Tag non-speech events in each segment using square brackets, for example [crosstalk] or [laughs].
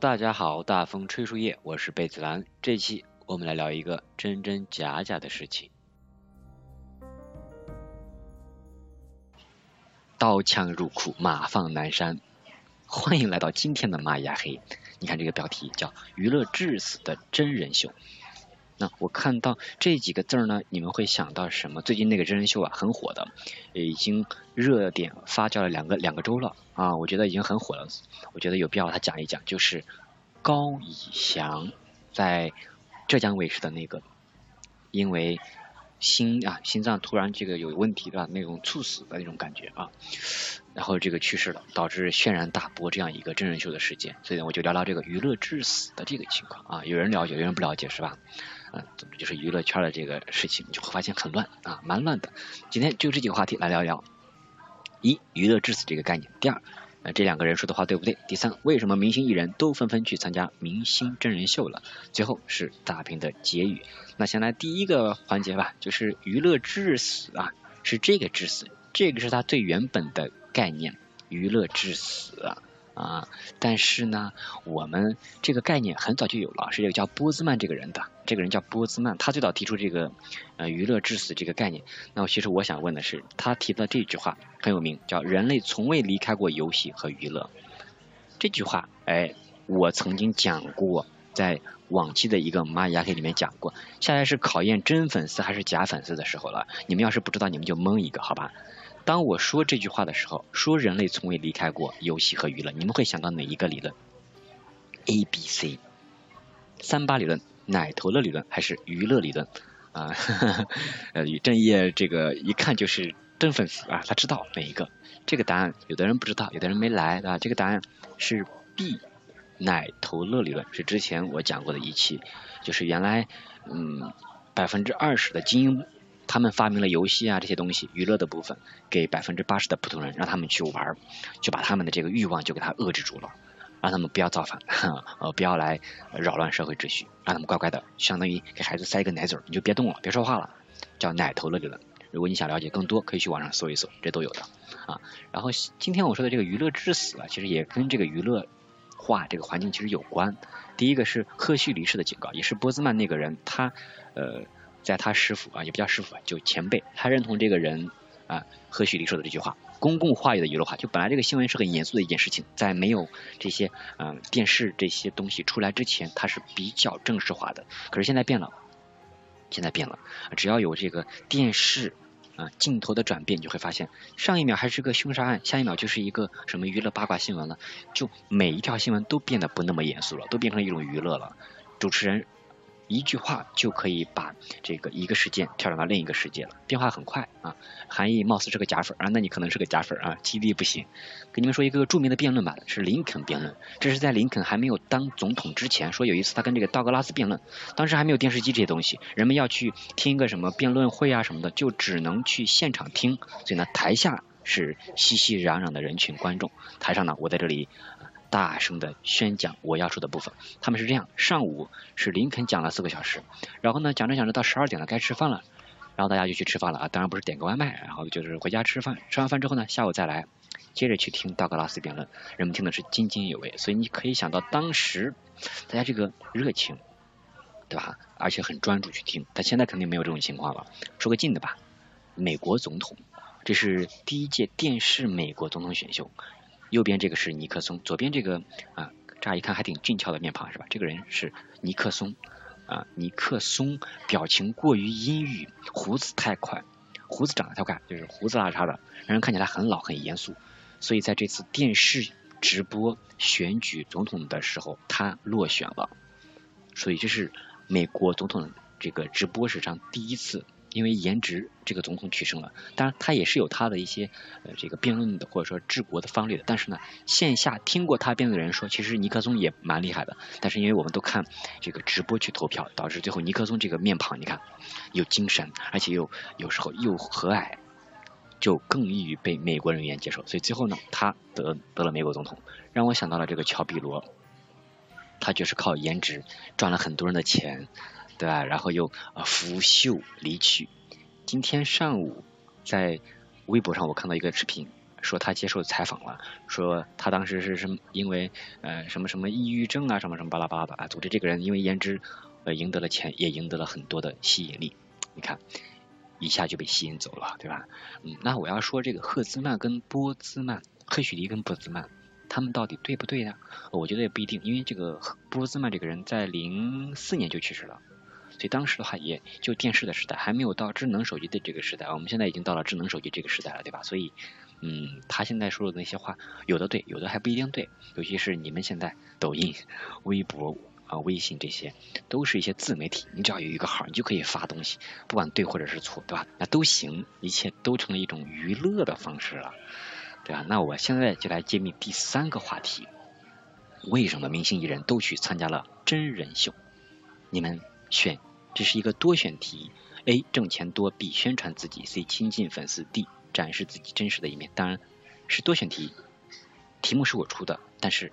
大家好，大风吹树叶，我是贝子兰。这期我们来聊一个真真假假的事情。刀枪入库，马放南山。欢迎来到今天的玛雅黑。你看这个标题叫“娱乐致死的真人秀”。那我看到这几个字儿呢，你们会想到什么？最近那个真人秀啊，很火的，已经热点发酵了两个两个周了啊，我觉得已经很火了。我觉得有必要他讲一讲，就是高以翔在浙江卫视的那个，因为心啊心脏突然这个有问题的那种猝死的那种感觉啊，然后这个去世了，导致轩然大波这样一个真人秀的事件。所以呢，我就聊聊这个娱乐致死的这个情况啊，有人了解，有人不了解，是吧？嗯，总之就是娱乐圈的这个事情，就会发现很乱啊，蛮乱的。今天就这几个话题来聊一聊：一、娱乐至死这个概念；第二，呃，这两个人说的话对不对；第三，为什么明星艺人都纷纷去参加明星真人秀了？最后是大屏的结语。那先来第一个环节吧，就是娱乐至死啊，是这个致死，这个是它最原本的概念，娱乐至死。啊，但是呢，我们这个概念很早就有了，是这个叫波兹曼这个人的，这个人叫波兹曼，他最早提出这个呃娱乐至死这个概念。那其实我想问的是，他提的这句话很有名，叫人类从未离开过游戏和娱乐。这句话，哎，我曾经讲过，在往期的一个蚂蚁牙黑里面讲过。现在是考验真粉丝还是假粉丝的时候了，你们要是不知道，你们就蒙一个，好吧？当我说这句话的时候，说人类从未离开过游戏和娱乐，你们会想到哪一个理论？A、B、C，三八理论、奶头乐理论还是娱乐理论？啊，[laughs] 呃，李正业这个一看就是真粉丝啊，他知道哪一个？这个答案有的人不知道，有的人没来啊。这个答案是 B，奶头乐理论是之前我讲过的一期，就是原来嗯百分之二十的精英。他们发明了游戏啊这些东西娱乐的部分，给百分之八十的普通人让他们去玩，就把他们的这个欲望就给他遏制住了，让他们不要造反，[laughs] 呃不要来扰乱社会秩序，让他们乖乖的，相当于给孩子塞一个奶嘴，你就别动了，别说话了，叫奶头乐理论。如果你想了解更多，可以去网上搜一搜，这都有的啊。然后今天我说的这个娱乐致死啊，其实也跟这个娱乐化这个环境其实有关。第一个是赫胥黎氏的警告，也是波兹曼那个人，他呃。在他师傅啊，也不叫师傅，就前辈，他认同这个人啊，何许黎说的这句话，公共话语的娱乐化，就本来这个新闻是很严肃的一件事情，在没有这些嗯电视这些东西出来之前，它是比较正式化的。可是现在变了，现在变了，只要有这个电视啊镜头的转变，你就会发现，上一秒还是个凶杀案，下一秒就是一个什么娱乐八卦新闻了，就每一条新闻都变得不那么严肃了，都变成一种娱乐了，主持人。一句话就可以把这个一个事件跳转到另一个世界了，变化很快啊。韩义貌似是个假粉啊，那你可能是个假粉啊，记忆力不行。给你们说一个著名的辩论吧，是林肯辩论。这是在林肯还没有当总统之前，说有一次他跟这个道格拉斯辩论，当时还没有电视机这些东西，人们要去听一个什么辩论会啊什么的，就只能去现场听。所以呢，台下是熙熙攘攘的人群观众，台上呢，我在这里。大声的宣讲我要说的部分，他们是这样：上午是林肯讲了四个小时，然后呢讲着讲着到十二点了该吃饭了，然后大家就去吃饭了啊，当然不是点个外卖，然后就是回家吃饭，吃完饭之后呢下午再来接着去听道格拉斯辩论，人们听的是津津有味，所以你可以想到当时大家这个热情，对吧？而且很专注去听，但现在肯定没有这种情况了。说个近的吧，美国总统，这是第一届电视美国总统选秀。右边这个是尼克松，左边这个啊，乍一看还挺俊俏的面庞是吧？这个人是尼克松啊，尼克松表情过于阴郁，胡子太快，胡子长得太快，就是胡子拉碴的，让人看起来很老很严肃。所以在这次电视直播选举总统的时候，他落选了，所以这是美国总统这个直播史上第一次。因为颜值，这个总统取胜了。当然，他也是有他的一些呃这个辩论的或者说治国的方略的。但是呢，线下听过他辩论的人说，其实尼克松也蛮厉害的。但是因为我们都看这个直播去投票，导致最后尼克松这个面庞，你看有精神，而且又有时候又和蔼，就更易于被美国人员接受。所以最后呢，他得得了美国总统，让我想到了这个乔比罗，他就是靠颜值赚了很多人的钱。对吧？然后又啊拂袖离去。今天上午在微博上我看到一个视频，说他接受采访了，说他当时是什么？因为呃什么什么抑郁症啊，什么什么巴拉巴拉的啊。总之这个人因为颜值呃赢得了钱，也赢得了很多的吸引力。你看一下就被吸引走了，对吧？嗯，那我要说这个赫兹曼跟波兹曼，赫胥黎跟波兹曼。他们到底对不对呢？我觉得也不一定，因为这个波兹曼这个人在零四年就去世了。所以当时的话，也就电视的时代，还没有到智能手机的这个时代。我们现在已经到了智能手机这个时代了，对吧？所以，嗯，他现在说的那些话，有的对，有的还不一定对。尤其是你们现在抖音、微博啊、微信这些，都是一些自媒体，你只要有一个号，你就可以发东西，不管对或者是错，对吧？那都行，一切都成了一种娱乐的方式了，对吧？那我现在就来揭秘第三个话题：为什么明星艺人都去参加了真人秀？你们选？这是一个多选题：A 挣钱多，B 宣传自己，C 亲近粉丝，D 展示自己真实的一面。当然是多选题，题目是我出的，但是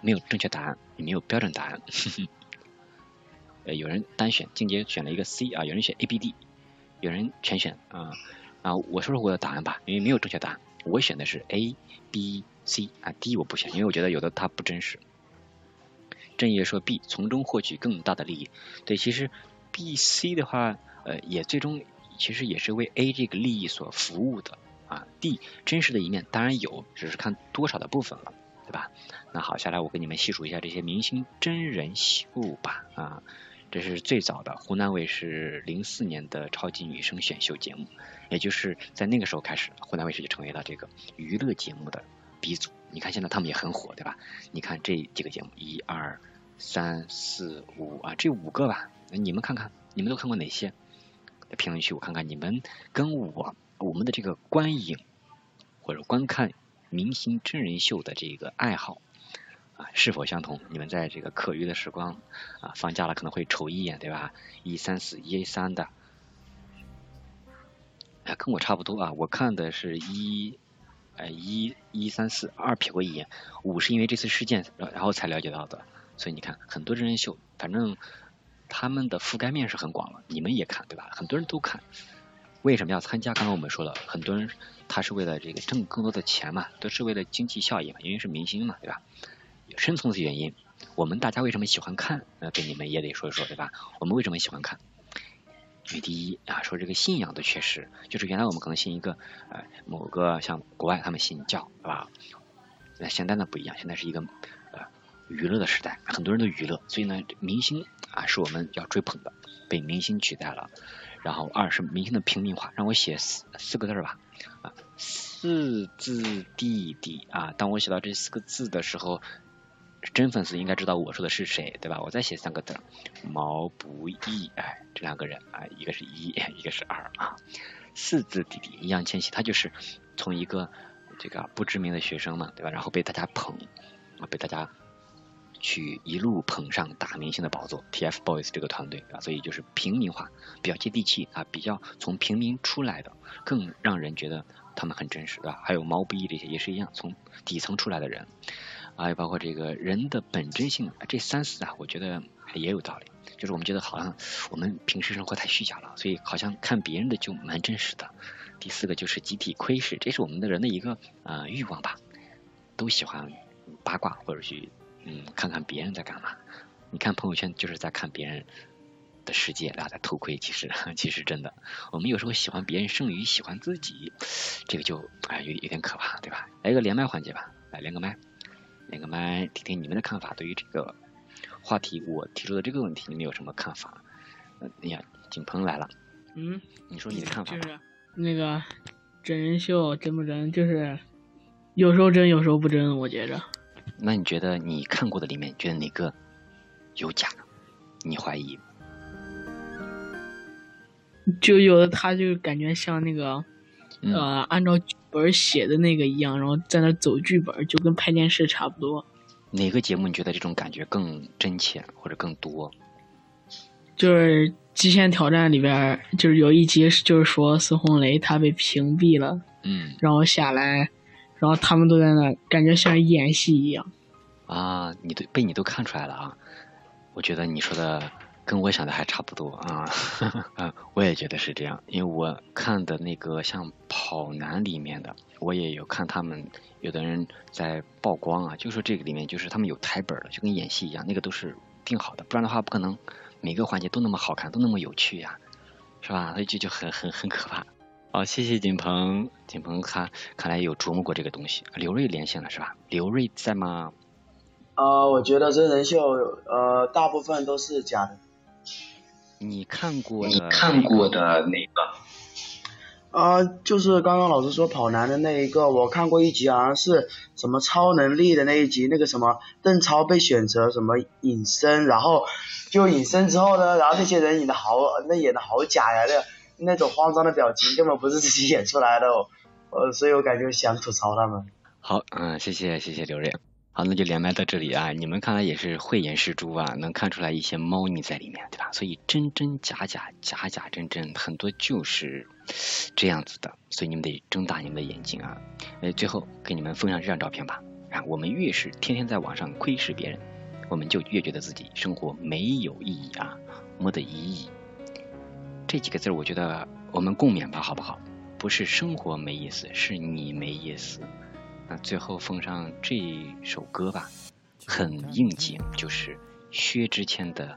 没有正确答案，也没有标准答案。[laughs] 呃，有人单选，静姐选了一个 C 啊，有人选 A、B、D，有人全选啊啊！我说说我的答案吧，因为没有正确答案，我选的是 A、B、C 啊，D 我不选，因为我觉得有的它不真实。正业说 B 从中获取更大的利益，对，其实 B、C 的话，呃，也最终其实也是为 A 这个利益所服务的啊。D 真实的一面当然有，只是看多少的部分了，对吧？那好，下来我给你们细数一下这些明星真人秀吧啊，这是最早的湖南卫视零四年的超级女声选秀节目，也就是在那个时候开始，湖南卫视就成为了这个娱乐节目的。鼻祖，你看现在他们也很火，对吧？你看这几个节目，一二三四五啊，这五个吧，你们看看，你们都看过哪些？在评论区我看看，你们跟我我们的这个观影或者观看明星真人秀的这个爱好啊是否相同？你们在这个课余的时光啊，放假了可能会瞅一眼，对吧？一三四一三的，啊，跟我差不多啊，我看的是一。哎，一一三四二瞥过一眼，五是因为这次事件，然后才了解到的。所以你看，很多真人秀，反正他们的覆盖面是很广了。你们也看对吧？很多人都看。为什么要参加？刚刚我们说了，很多人他是为了这个挣更多的钱嘛，都是为了经济效益嘛，因为是明星嘛，对吧？深层次原因，我们大家为什么喜欢看？那跟你们也得说一说，对吧？我们为什么喜欢看？举第一啊，说这个信仰的缺失，就是原来我们可能信一个呃某个像国外他们信教，对吧？那现在呢不一样，现在是一个呃娱乐的时代，很多人都娱乐，所以呢明星啊是我们要追捧的，被明星取代了。然后二是明星的平民化，让我写四四个字吧啊，四字弟弟啊，当我写到这四个字的时候。真粉丝应该知道我说的是谁，对吧？我再写三个字，毛不易，哎，这两个人啊，一个是一，一个是二啊，四字弟弟易烊千玺，他就是从一个这个不知名的学生嘛，对吧？然后被大家捧啊，被大家去一路捧上大明星的宝座，TFBOYS 这个团队啊，所以就是平民化，比较接地气啊，比较从平民出来的，更让人觉得他们很真实，对吧？还有毛不易这些也是一样，从底层出来的人。还有包括这个人的本真性，这三四啊，我觉得也有道理。就是我们觉得好像我们平时生活太虚假了，所以好像看别人的就蛮真实的。第四个就是集体窥视，这是我们的人的一个呃欲望吧，都喜欢八卦或者去嗯看看别人在干嘛。你看朋友圈就是在看别人的世界，然后在偷窥。其实 [laughs] 其实真的，我们有时候喜欢别人胜于喜欢自己，这个就哎有有点可怕，对吧？来一个连麦环节吧，来连个麦。连个麦，听听你们的看法。对于这个话题，我提出的这个问题，你们有什么看法？嗯，哎呀，景鹏来了。嗯，你说你的看法。就是那个真人秀真不真？就是有时候真，有时候不真，我觉着。那你觉得你看过的里面，觉得哪个有假？你怀疑？就有的他就感觉像那个，呃，按照剧本写的那个一样，然后在那走剧本，就跟拍电视差不多。哪个节目你觉得这种感觉更真切或者更多？就是《极限挑战》里边，就是有一集就是说孙红雷他被屏蔽了，嗯，然后下来，然后他们都在那，感觉像演戏一样。啊，你都被你都看出来了啊！我觉得你说的。跟我想的还差不多啊，啊，[laughs] 我也觉得是这样，因为我看的那个像跑男里面的，我也有看他们有的人在曝光啊，就说这个里面就是他们有台本了，就跟演戏一样，那个都是定好的，不然的话不可能每个环节都那么好看，都那么有趣呀，是吧？所以就就很很很可怕。好，谢谢景鹏，景鹏他看来有琢磨过这个东西。刘瑞连线了是吧？刘瑞在吗？呃，我觉得真人秀呃大部分都是假的。你看过你看过的哪个？啊，就是刚刚老师说跑男的那一个，我看过一集，好像是什么超能力的那一集，那个什么邓超被选择什么隐身，然后就隐身之后呢，然后那些人演的好，那演的好假呀，那那种慌张的表情根本不是自己 [laughs] 演出来的，呃，所以我感觉想吐槽他们。好，嗯，谢谢谢谢刘瑞。好，那就连麦到这里啊！你们看来也是慧眼识珠啊，能看出来一些猫腻在里面，对吧？所以真真假假，假假真真，很多就是这样子的，所以你们得睁大你们的眼睛啊！哎，最后给你们奉上这张照片吧。啊，我们越是天天在网上窥视别人，我们就越觉得自己生活没有意义啊，没得意义。这几个字我觉得我们共勉吧，好不好？不是生活没意思，是你没意思。那最后奉上这首歌吧，很应景，就是薛之谦的《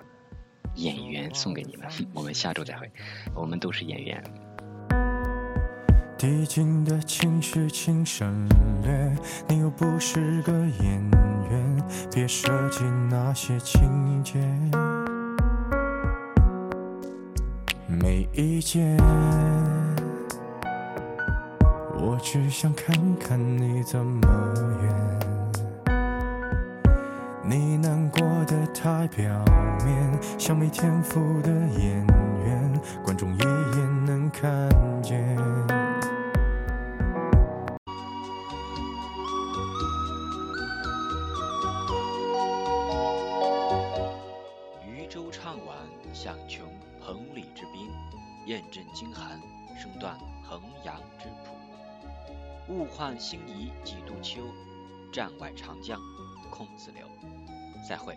演员》送给你们。我们下周再会，我们都是演员。递进的情绪请省略，你又不是个演员，别设计那些情节。没意见。只想看看你怎么演，你难过的太表面，像没天赋的演员，观众一眼能看见。渔舟唱晚响穷彭蠡之滨，雁阵惊寒声断衡阳之浦。物换星移几度秋，战外长江空自流。再会。